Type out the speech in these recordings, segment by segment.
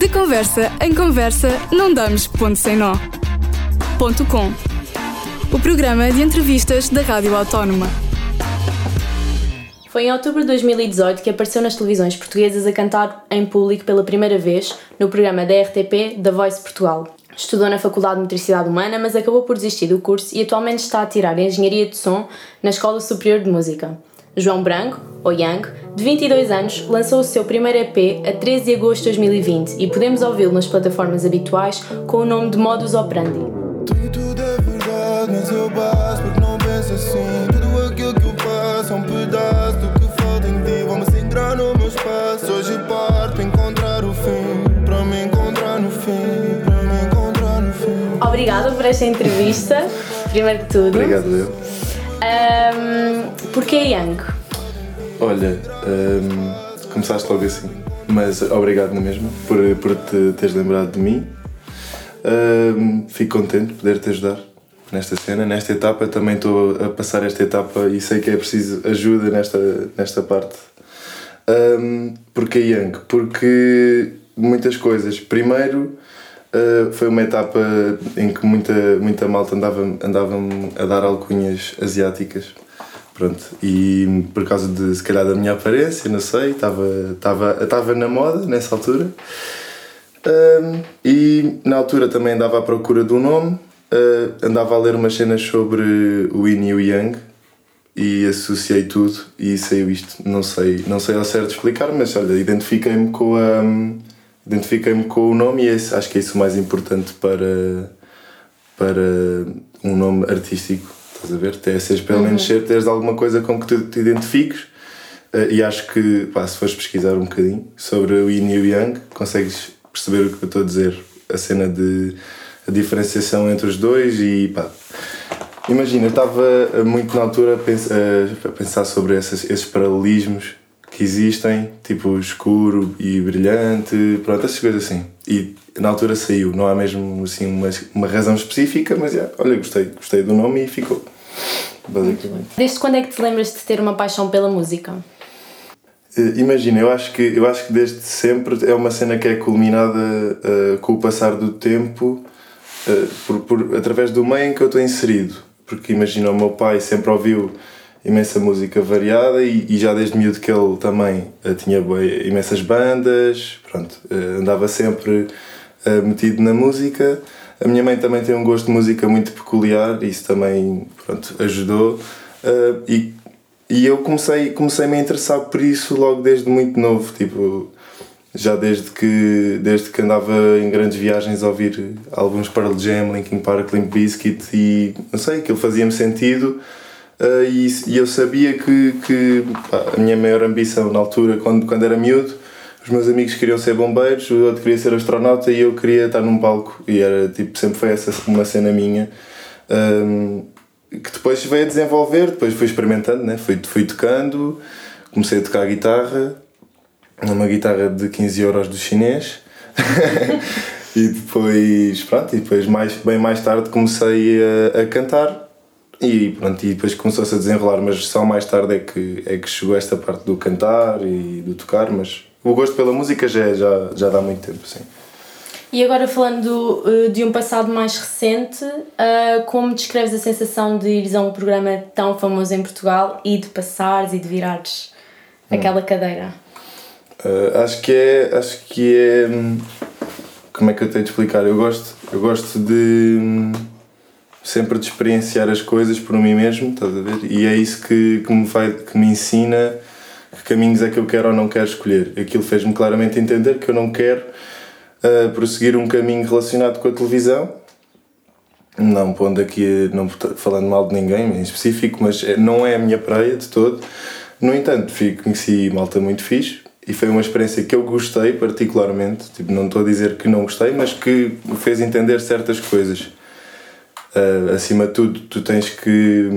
De conversa em conversa, não damos ponto sem nó. Ponto com. O programa de entrevistas da Rádio Autónoma. Foi em outubro de 2018 que apareceu nas televisões portuguesas a cantar em público pela primeira vez no programa da RTP da Voice Portugal. Estudou na Faculdade de Motricidade Humana, mas acabou por desistir do curso e atualmente está a tirar Engenharia de Som na Escola Superior de Música. João Branco, ou Yang, de 22 anos, lançou o seu primeiro EP a 13 de agosto de 2020 e podemos ouvi-lo nas plataformas habituais com o nome de Modus Operandi. Tudo é verdade, mas eu porque não penso assim. Tudo aquilo que eu faço é um pedaço do que falta em ti. Vamos entrar no meu espaço. Hoje parto para encontrar o fim. Para me encontrar no fim. Para me encontrar no fim. Obrigada por esta entrevista, primeiro de tudo. Obrigado, eu. Um, porquê Yang? Olha, hum, começaste logo assim, mas obrigado na mesma por, por te teres lembrado de mim. Hum, fico contente de poder te ajudar nesta cena, nesta etapa. Também estou a passar esta etapa e sei que é preciso ajuda nesta, nesta parte. Hum, porque Young? Porque muitas coisas. Primeiro, Uh, foi uma etapa em que muita, muita malta andava, andava a dar alcunhas asiáticas. Pronto. E por causa de, se calhar, da minha aparência, não sei, estava, estava, estava na moda nessa altura. Uh, e na altura também andava à procura de um nome, uh, andava a ler umas cenas sobre o Yin e o Yang e associei tudo e saiu isto. Não sei, não sei ao certo explicar, mas olha, identifiquei-me com a identifiquei-me com o nome e esse, acho que é isso o mais importante para, para um nome artístico. Estás a ver? Ter, seres pelo menos ser, teres alguma coisa com que tu te identifiques. Uh, e acho que, pá, se fores pesquisar um bocadinho sobre o Yin e o Yang, consegues perceber o que eu estou a dizer. A cena de a diferenciação entre os dois e pá. Imagina, eu estava muito na altura a pensar, sobre esses, esses paralelismos que existem, tipo escuro e brilhante, pronto, essas coisas assim. E na altura saiu, não há mesmo assim uma, uma razão específica, mas yeah, olha, gostei, gostei do nome e ficou. Basicamente. Desde quando é que te lembras de ter uma paixão pela música? Uh, Imagina, eu acho, que, eu acho que desde sempre é uma cena que é culminada uh, com o passar do tempo, uh, por, por, através do meio em que eu estou inserido. Porque imagina, o meu pai sempre ouviu imensa música variada e, e, já desde miúdo que ele também uh, tinha imensas bandas, pronto, andava sempre metido na música. A minha mãe também tem um gosto de música muito peculiar, isso também pronto, ajudou. e, e eu comecei, comecei -me a interessar por isso logo desde muito novo, tipo, já desde que, desde que andava em grandes viagens a ouvir alguns Pearl Jam, Linkin Park, Limp Bizkit e não sei, aquilo fazia-me sentido Uh, e, e, eu sabia que, que pá, a minha maior ambição na altura, quando, quando era miúdo, os meus amigos queriam ser bombeiros, o outro queria ser astronauta e eu queria estar num palco. E era tipo, sempre foi essa uma cena minha. Um, que depois veio a desenvolver, depois fui experimentando, né? fui, fui tocando, comecei a tocar guitarra, uma guitarra de 15 euros do chinês. e depois, pronto, e depois mais, bem mais tarde comecei a, a cantar e pronto, e depois começou-se a desenrolar, mas só mais tarde é que, é que chegou esta parte do cantar e do tocar, mas o gosto pela música já, já, já dá muito tempo, sim. E agora falando uh, de um passado mais recente, uh, como descreves a sensação de ires a um programa tão famoso em Portugal e de passares e de virares hum. aquela cadeira? Uh, acho que é. Acho que é. Hum, como é que eu tenho de explicar? Eu gosto, eu gosto de hum, sempre de experienciar as coisas por mim mesmo, estás a ver? E é isso que, que, me, vai, que me ensina que caminhos é que eu quero ou não quero escolher. Aquilo fez-me claramente entender que eu não quero uh, prosseguir um caminho relacionado com a televisão. Não pondo aqui, não falando mal de ninguém em específico, mas é, não é a minha praia de todo. No entanto, conheci malta muito fixe e foi uma experiência que eu gostei particularmente. Tipo, não estou a dizer que não gostei, mas que me fez entender certas coisas Uh, acima de tudo, tu tens que,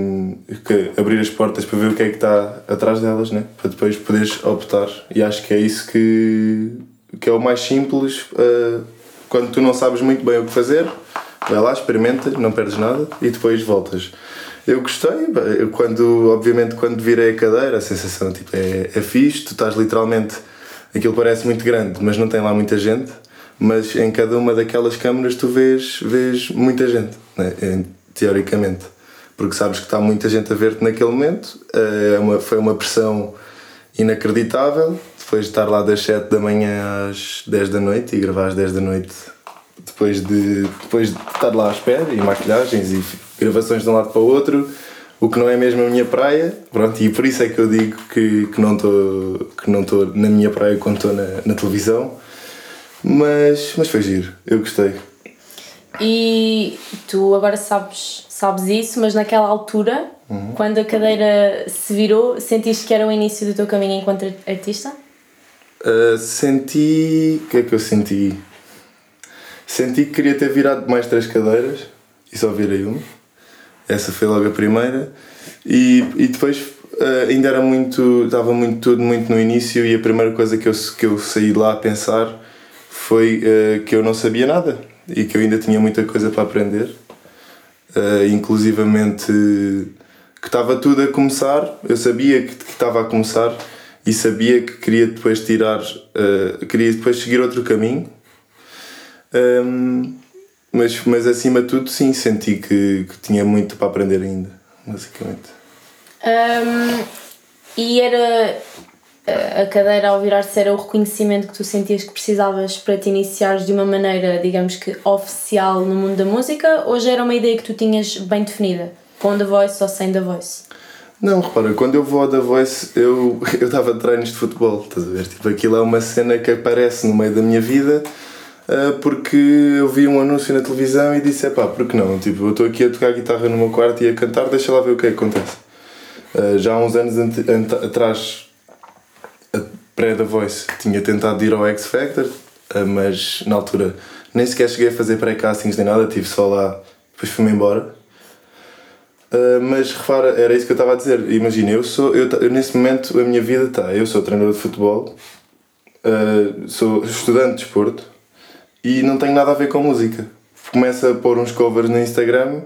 que, abrir as portas para ver o que é que está atrás delas, né? para depois poderes optar. E acho que é isso que, que é o mais simples. Uh, quando tu não sabes muito bem o que fazer, vai lá, experimenta, não perdes nada e depois voltas. Eu gostei, eu quando, obviamente, quando virei a cadeira, a sensação tipo, é, é fixe, tu estás literalmente. Aquilo parece muito grande, mas não tem lá muita gente mas em cada uma daquelas câmaras tu vês, vês muita gente, né? É, teoricamente, porque sabes que está muita gente a ver-te naquele momento, é uma, foi uma pressão inacreditável, depois de estar lá das 7 da manhã às 10 da noite e gravar às 10 da noite depois de, depois de estar lá à espera e maquilhagens e gravações de um lado para o outro, o que não é mesmo a minha praia, pronto, e por isso é que eu digo que, que não estou na minha praia quando estou na, na televisão, mas, mas foi giro, eu gostei. E tu agora sabes, sabes isso, mas naquela altura, Uhum. quando a cadeira se virou, sentiste que era o início do teu caminho enquanto artista? Uh, senti. O que é que eu senti? Senti que queria ter virado mais três cadeiras e só virei uma. Essa foi logo a primeira. E, e depois uh, ainda era muito. estava muito tudo muito no início e a primeira coisa que eu, que eu saí lá a pensar foi uh, que eu não sabia nada e que eu ainda tinha muita coisa para aprender. Uh, inclusivamente que estava tudo a começar, eu sabia que, estava a começar e sabia que queria depois tirar, uh, queria depois seguir outro caminho. Um, mas, mas acima de tudo, sim, senti que, que tinha muito para aprender ainda, basicamente. Hum, e era a- cadeira ao virar-se era o reconhecimento que tu sentias que precisavas para te iniciares de uma maneira, digamos que oficial no mundo da música ou já era uma ideia que tu tinhas bem definida? Com The Voice ou sem The Voice? Não, repara, quando eu vou ao The Voice, eu eu estava a treinos de futebol, estás a ver? Tipo, aquilo é uma cena que aparece no meio da minha vida ah, porque eu vi um anúncio na televisão e disse: pá, por que não? Tipo, eu estou aqui a tocar guitarra no meu quarto e a cantar, deixa lá ver o que é que acontece. Ah, já há uns anos atrás, pré-The Voice, tinha tentado ir ao X Factor, ah, mas na altura nem sequer cheguei a fazer pré-castings nem nada, estive só lá, depois fui-me embora. Uh, mas repara, era isso que eu estava a dizer. Imagina, eu sou, eu, nesse momento a minha vida está, eu sou treinador de futebol, uh, sou estudante de desporto e não tenho nada a ver com música. Começo a pôr uns covers no Instagram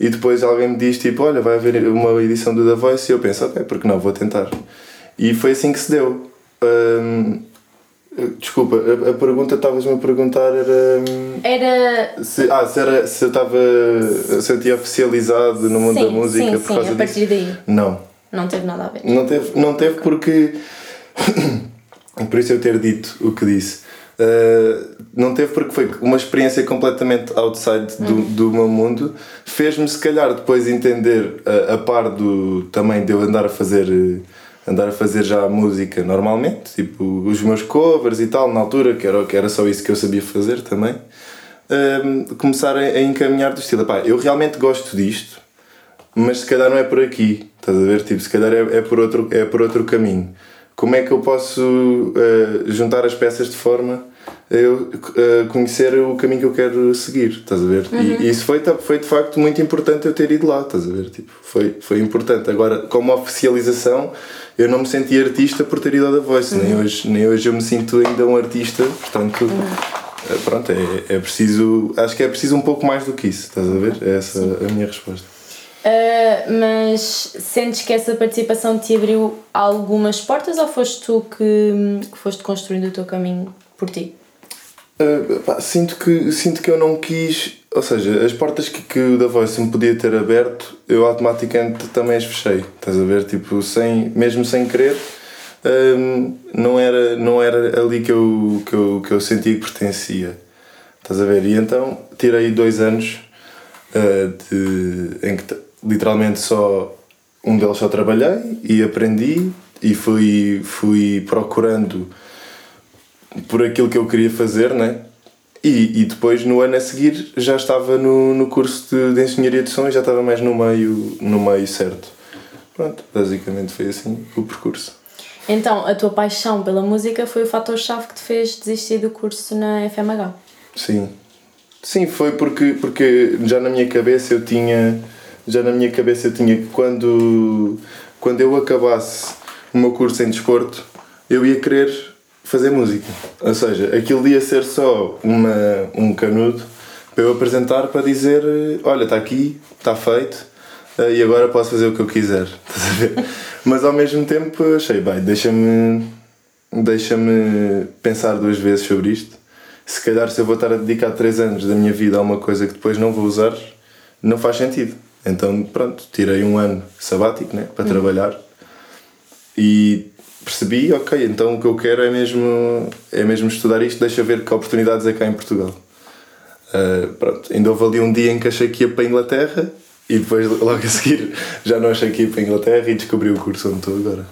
e depois alguém me diz tipo, olha, vai haver uma edição do The Voice e eu penso, ok, porque não, vou tentar. E foi assim que se deu. Um, desculpa, a, a pergunta que estavas-me a perguntar era. Era. se, ah, se, era, se eu estava. Se eu tinha oficializado no mundo sim, da música sim, por sim, causa a partir disso? daí. Não. Não teve nada a ver. Não teve, não teve porque. por isso eu ter dito o que disse. Uh, não teve porque foi uma experiência completamente outside do, do meu mundo. Fez-me, se calhar, depois entender, a, a par do, também de eu andar a fazer. eh, Andar a fazer já música normalmente, tipo os meus covers e tal, na altura, que era, que era só isso que eu sabia fazer também. Um, começar a, a encaminhar do estilo, pá, eu realmente gosto disto, mas se calhar não é por aqui, estás a ver? Tipo, se calhar é, é, por, outro, é por outro caminho. Como é que eu posso eh, juntar as peças de forma eu eh, conhecer o caminho que eu quero seguir, estás a ver? E, e isso foi, foi de facto muito importante eu ter ido lá, estás a ver? Tipo, foi, foi importante. Agora, como oficialização, eu não me senti artista por ter ido ao The Voice, nem, hoje, nem hoje eu me sinto ainda um artista, portanto. eh, Pronto, é, é preciso. Acho que é preciso um pouco mais do que isso, estás a ver? É essa a minha resposta. Uh, mas sentes que essa participação te abriu algumas portas ou foste tu que, que foste construindo o teu caminho por ti? Uh, pá, sinto, que, sinto que eu não quis. Ou seja, as portas que, que o The Voice me podia ter aberto, eu automaticamente também as fechei. Estás a ver? Tipo, sem, mesmo sem querer, um, não, era, não era ali que eu, que, eu, que eu sentia que pertencia. Estás a ver? E então tirei dois anos uh, de, em que literalmente só um deles só trabalhei e aprendi e fui, fui procurando por aquilo que eu queria fazer, né? E, e depois no ano a seguir já estava no, no curso de, de Engenharia de Som e já estava mais no meio, no meio certo. Pronto, basicamente foi assim o percurso. Então, a tua paixão pela música foi o fator-chave que te fez desistir do curso na FMH. Sim. Sim, foi porque, porque já na minha cabeça eu tinha. Já na minha cabeça eu tinha que quando, quando eu acabasse o meu curso em desporto, eu ia querer fazer música. Ou seja, aquilo ia ser só uma, um canudo para eu apresentar para dizer: olha, está aqui, está feito eh, e agora posso fazer o que eu quiser. Mas ao mesmo tempo achei, bem, deixa-me deixa-me pensar duas vezes sobre isto. se calhar se eu vou estar a dedicar 3 anos da minha vida a uma coisa que depois não vou usar, não faz sentido. Então, pronto, tirei um ano sabático né, para trabalhar e percebi, ok, então o que eu quero é mesmo, é mesmo estudar isto, deixa ver que oportunidades é cá em Portugal. Uh, pronto, ainda houve ali um dia em que achei que ia para a Inglaterra e depois logo a seguir já não achei que ia para a Inglaterra e descobri o curso onde estou agora.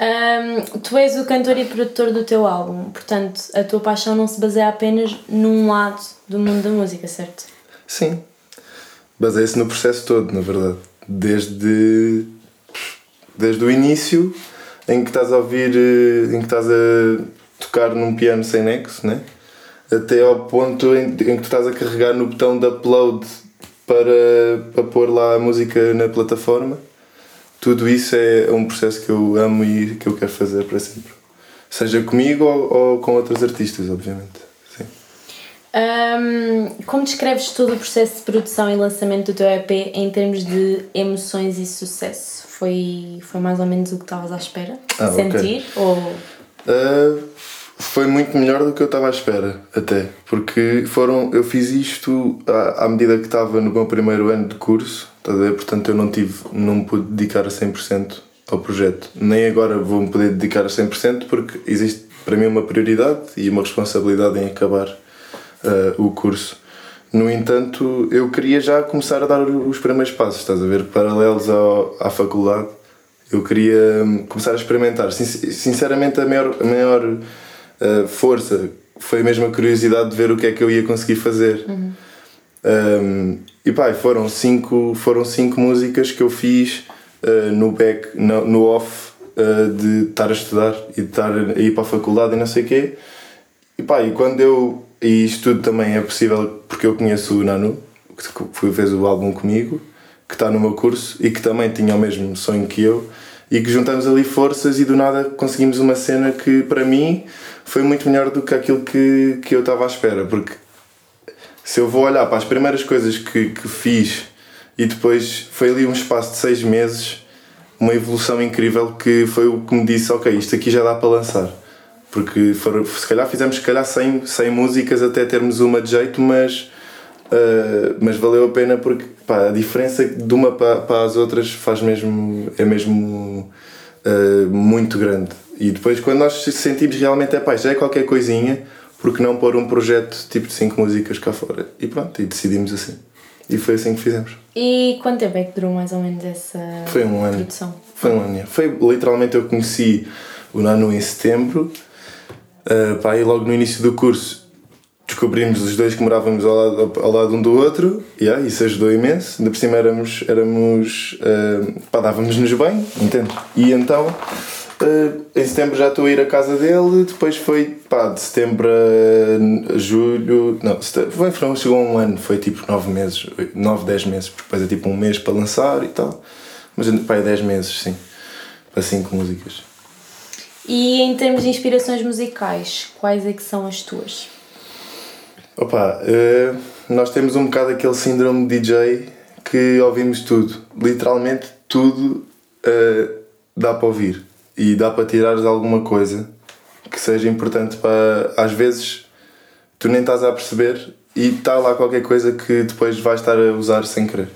Um, tu és o cantor e produtor do teu álbum, portanto a tua paixão não se baseia apenas num lado do mundo da música, certo? Sim, baseia-se no processo todo, na verdade. Desde, desde o início em que estás a ouvir, eh, em que estás a tocar num piano sem nexo, né? até ao ponto em, em que tu estás a carregar no botão de upload para, para pôr lá a música na plataforma. Tudo isso é um processo que eu amo e que eu quero fazer para sempre. Seja comigo ou, ou com outros artistas, obviamente. Um, como descreves todo o processo de produção e lançamento do teu EP em termos de emoções e sucesso? Foi, foi mais ou menos o que estavas à espera? Ah, Sentir? okay. Ou... Uh, foi muito melhor do que eu estava à espera, até. Porque foram, eu fiz isto à, à medida que estava no meu primeiro ano de curso, tá portanto eu não tive, não me pude dedicar a 100% ao projeto. Nem agora vou-me poder dedicar a 100% porque existe para mim uma prioridade e uma responsabilidade em acabar uh, o curso. No entanto, eu queria já começar a dar os primeiros passos, estás a ver? Paralelos ao, à faculdade. Eu queria hum, começar a experimentar. Sinceramente, a maior, a maior uh, força foi mesmo a curiosidade de ver o que é que eu ia conseguir fazer. Uhum. Um, e pá, foram cinco, foram cinco músicas que eu fiz uh, no back, no, no off, uh, de estar a estudar e de estar a ir para a faculdade e não sei o quê. E pá, e quando eu. E isto tudo também é possível porque eu conheço o Nanu, que fez o álbum comigo, que está no meu curso e que também tinha o mesmo sonho que eu e que juntamos ali forças e do nada conseguimos uma cena que para mim foi muito melhor do que aquilo que, que eu estava à espera, porque se eu vou olhar para as primeiras coisas que, que fiz e depois foi ali um espaço de seis meses, uma evolução incrível que foi o que me disse, ok, isto aqui já dá para lançar. Porque se calhar fizemos se calhar 100, 100 músicas até termos uma de jeito, mas, uh, mas valeu a pena porque pá, a diferença de uma para, para as outras faz mesmo, é mesmo uh, muito grande. E depois, quando nós sentimos realmente, é pá, já é qualquer coisinha, porque não pôr um projeto tipo de 5 músicas cá fora? E pronto, e decidimos assim. E foi assim que fizemos. E quanto tempo é que durou mais ou menos essa foi um ano. produção? Foi um ano. Foi literalmente eu conheci o Nano em setembro. Uh, pá, e logo no início do curso descobrimos os dois que morávamos ao lado, ao lado um do outro. E yeah, isso ajudou imenso. Ainda por cima éramos. éramos uh, pá, dávamos-nos bem, entende? E então Uh, em setembro já estou a ir à casa dele, depois foi pá, de setembro a julho. Não, foi, foi, chegou um ano, foi tipo 9 meses, 9, 10 meses, porque depois é tipo um mês para lançar e tal. Mas pá, é 10 meses, sim, para 5 músicas. E em termos de inspirações musicais, quais é que são as tuas? Opa, uh, nós temos um bocado aquele síndrome de DJ que ouvimos tudo, literalmente tudo uh, dá para ouvir e dá para tirares alguma coisa que seja importante para. Às vezes tu nem estás a perceber e está lá qualquer coisa que depois vais estar a usar sem querer.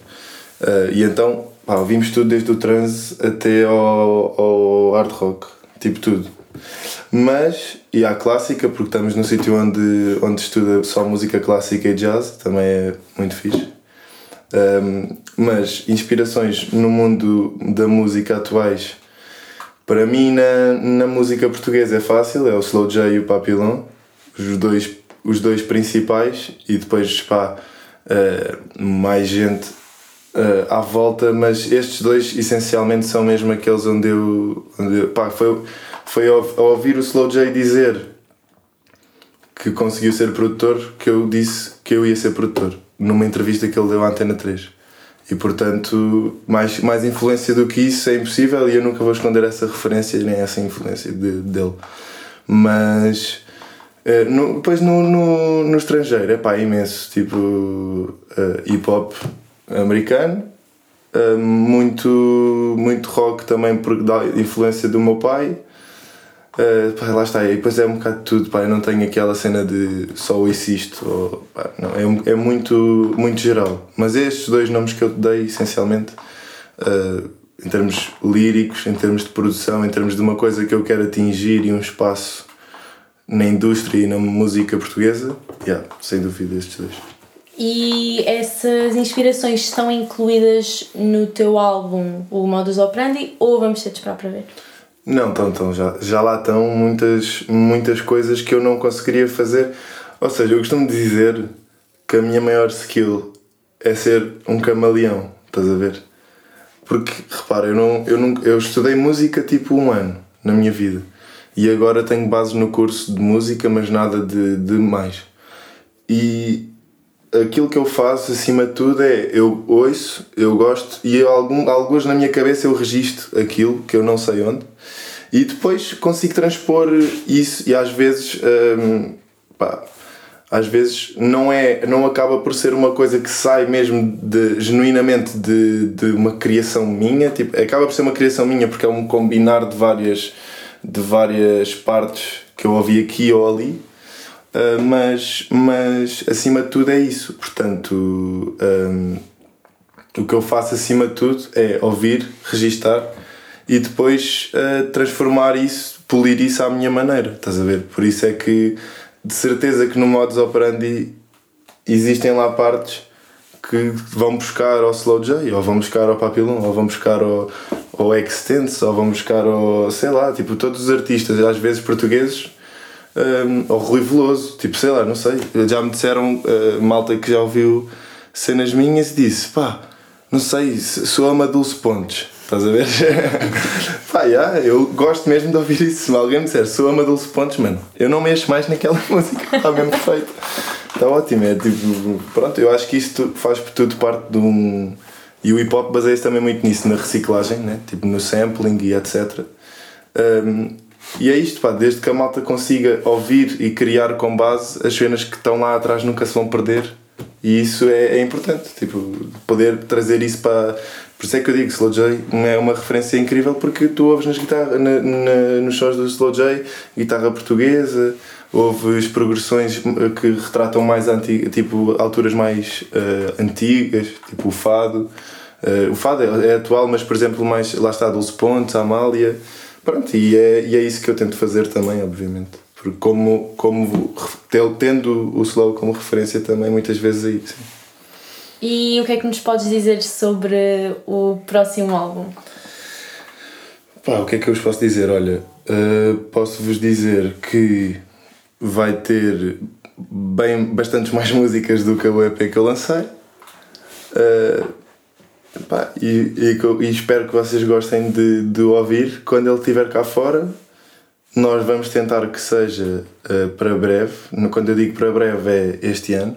Uh, e então pá, ouvimos tudo desde o trance até ao, ao hard rock, tipo tudo. Mas, e à clássica, porque estamos num sítio onde, onde estuda só música clássica e jazz, também é muito fixe. Um, mas inspirações no mundo da música atuais para mim, na, na música portuguesa é fácil, é o Slow J e o Papillon, os dois, os dois principais, e depois, pá, uh, mais gente uh, à volta, mas estes dois essencialmente são mesmo aqueles onde eu. Onde eu, pá, foi, foi ao, ao ouvir o Slow J dizer que conseguiu ser produtor que eu disse que eu ia ser produtor, numa entrevista que ele deu à Antena 3. E portanto, mais, mais influência do que isso é impossível e eu nunca vou esconder essa referência nem essa influência de, dele. Mas uh, no, depois no, no, no estrangeiro é pá, imenso, tipo uh, hip hop americano, uh, muito, muito rock também por da influência do meu pai. Uh, pá, lá está, e depois é um bocado de tudo, pá, eu não tenho aquela cena de só ouço isto, ou, pá, não, é, é muito, muito geral. Mas estes dois nomes que eu te dei, essencialmente, uh, em termos líricos, em termos de produção, em termos de uma coisa que eu quero atingir e um espaço na indústria e na música portuguesa, yeah, sem dúvida estes dois. E essas inspirações estão incluídas no teu álbum, o Modus Operandi, ou vamos ter de esperar para ver? Não, estão, estão, já, já lá estão muitas, muitas coisas que eu não conseguiria fazer. Ou seja, eu costumo dizer que a minha maior skill é ser um camaleão, estás a ver? Porque, repara, eu, não, eu, não, eu estudei música tipo um ano na minha vida e agora tenho base no curso de música, mas nada de, de mais. E aquilo que eu faço acima de tudo é eu ouço, eu gosto e algum, alguns na minha cabeça eu registro aquilo que eu não sei onde e depois consigo transpor isso e às vezes hum, pá, às vezes não é não acaba por ser uma coisa que sai mesmo de genuinamente de, de uma criação minha tipo acaba por ser uma criação minha porque é um combinar de várias de várias partes que eu ouvi aqui ou ali Uh, mas, mas acima de tudo é isso. Portanto, um, o que eu faço acima de tudo é ouvir, registar e depois uh, transformar isso, polir isso à minha maneira. Estás a ver? Por isso é que, de certeza, que no modus operandi existem lá partes que vão buscar ao Slow J, ou vão buscar ao Papillon, ou vão buscar ao, ao Extense, ou vão buscar ao. sei lá, tipo, todos os artistas, às vezes portugueses ou Rui Veloso, tipo, sei lá, não sei. Já me disseram, uh, malta que já ouviu cenas minhas e disse, pá, não sei, sou ama Dulce Pontes, estás a ver? pá, yeah, eu gosto mesmo de ouvir isso. Se alguém me disser, sou ama Dulce Pontes, mano, eu não mexo mais naquela música, está mesmo perfeito. Está ótimo, é tipo, pronto, eu acho que isto faz tudo parte de um. E o hip hop baseia-se também muito nisso, na reciclagem, né? tipo no sampling e etc. Um, e é isto, pá, desde que a malta consiga ouvir e criar com base, as cenas que estão lá atrás nunca se vão perder. E isso é, é importante, tipo, poder trazer isso para. Por isso é que eu digo Slow J é uma referência incrível porque tu ouves nas guitarras, na, na, nos sons do Slow J, guitarra portuguesa, ouves progressões que retratam mais antiga, tipo alturas mais uh, antigas, tipo o fado. Uh, o fado é, é, atual, mas por exemplo, mais lá está Dulce Pontes, Amália. Pronto, e é, e é isso que eu tento fazer também, obviamente. Porque como, como tendo o slow como referência também muitas vezes aí, sim. E o que é que nos podes dizer sobre o próximo álbum? Pá, o que é que eu vos posso dizer? Olha, uh, posso-vos dizer que vai ter bem, bastantes mais músicas do que o EP que eu lancei. Uh, Pá, e, e, e, espero que vocês gostem de, de ouvir quando ele estiver cá fora. Nós vamos tentar que seja uh, para breve. Quando eu digo para breve é este ano.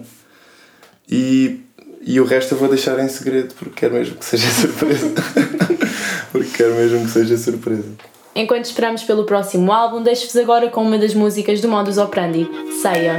E, e o resto eu vou deixar em segredo porque quero mesmo que seja surpresa. porque quero mesmo que seja surpresa. Enquanto esperamos pelo próximo álbum, deixo-vos agora com uma das músicas do Modus Operandi, Ceia.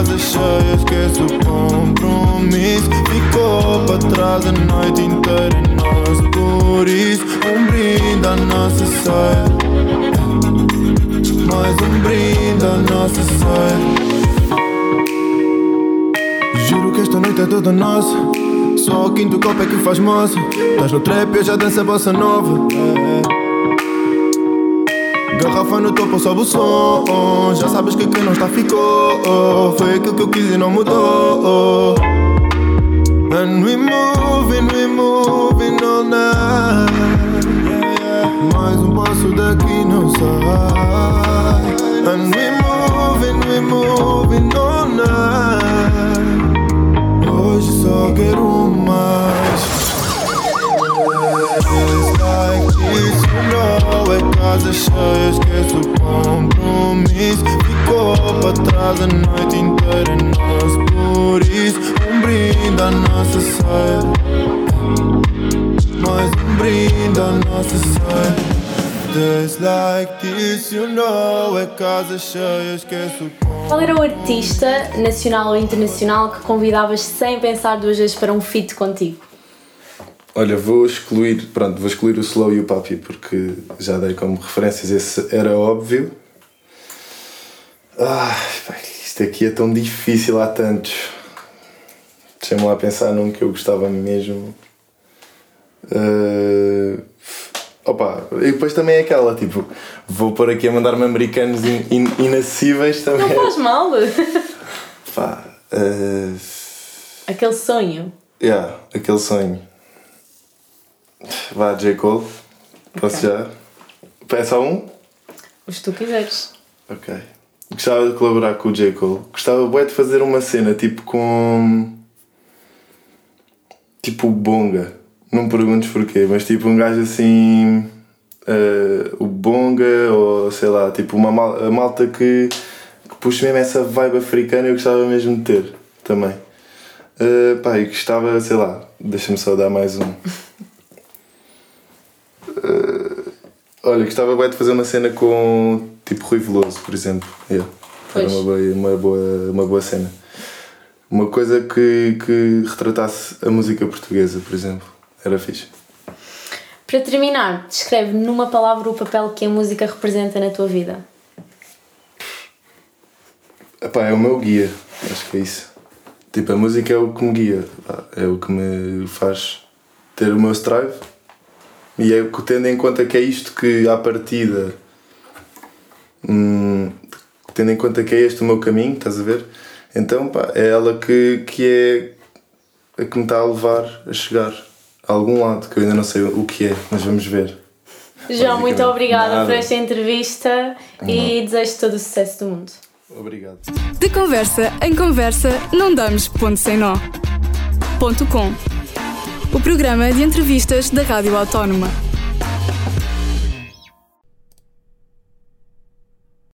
Casa cheia, esquece o compromisso. Ficou para trás a noite inteira em nós Por isso, um brinde à nossa ceia Mais um brinde à nossa ceia Juro que esta noite é toda nossa. Só o quinto copo é que faz moça. Estás no trap e eu já danço a bossa nova Garrafa no topo, sobe o som. Já sabes que quem não está ficou. Foi aquilo que eu quis e não mudou. And we moving, we moving all night. Mais um passo daqui não sai. And we moving, casa cheia, esquece o compromisso. Ficou para trás a noite inteira. Nós por isso, um brinde à nossa ceia. Mais um brinde à nossa ceia. Days like this, you know. É casa cheia, esquece o. Qual era o artista, nacional ou internacional, que convidavas sem pensar duas vezes para um feat contigo? Olha, vou excluir, pronto, vou excluir o Slow e o Papi porque já dei como referências, esse era óbvio. Ai, pá, isto aqui é tão difícil, há tantos. Deixa-me lá pensar num que eu gostava mesmo. Uh, opa, e depois também é aquela, tipo, vou pôr aqui a mandar-me americanos in, in- inacessíveis também. Não faz mal! Pá, uh, Aquele sonho. yeah, aquele sonho. Vá, J. Cole. Posso Ok. já? É só um? Os que tu quiseres. Ok. Gostava de colaborar com o J. Cole. Gostava bué de fazer uma cena tipo com. Tipo o Bonga. Não me perguntes porquê, mas tipo um gajo assim. eh, o Bonga ou sei lá, tipo uma mal- a malta que, que puxa mesmo essa vibe africana eu gostava mesmo de ter também. Eh, pá, e gostava, sei lá, deixa-me só dar mais um. Olha, gostava bem de fazer uma cena com tipo Rui Veloso, por exemplo. Yeah. Era uma boa, uma, boa, uma boa cena. Uma coisa que, que retratasse a música portuguesa, por exemplo. Era fixe. Para terminar, descreve numa palavra o papel que a música representa na tua vida. Epá, é o meu guia, acho que é isso. Tipo, a música é o que me guia, é o que me faz ter o meu strive e é tendo em conta que é isto que à partida hum, tendo em conta que é este o meu caminho, estás a ver? Então pá, é ela que, que é a que me está a levar a chegar a algum lado, que eu ainda não sei o que é, mas vamos ver. João, muito obrigada nada. por esta entrevista e desejo todo o sucesso do mundo. Obrigado. De conversa em conversa, não damos ponto sem nó. Ponto com. O programa de entrevistas da Rádio Autónoma.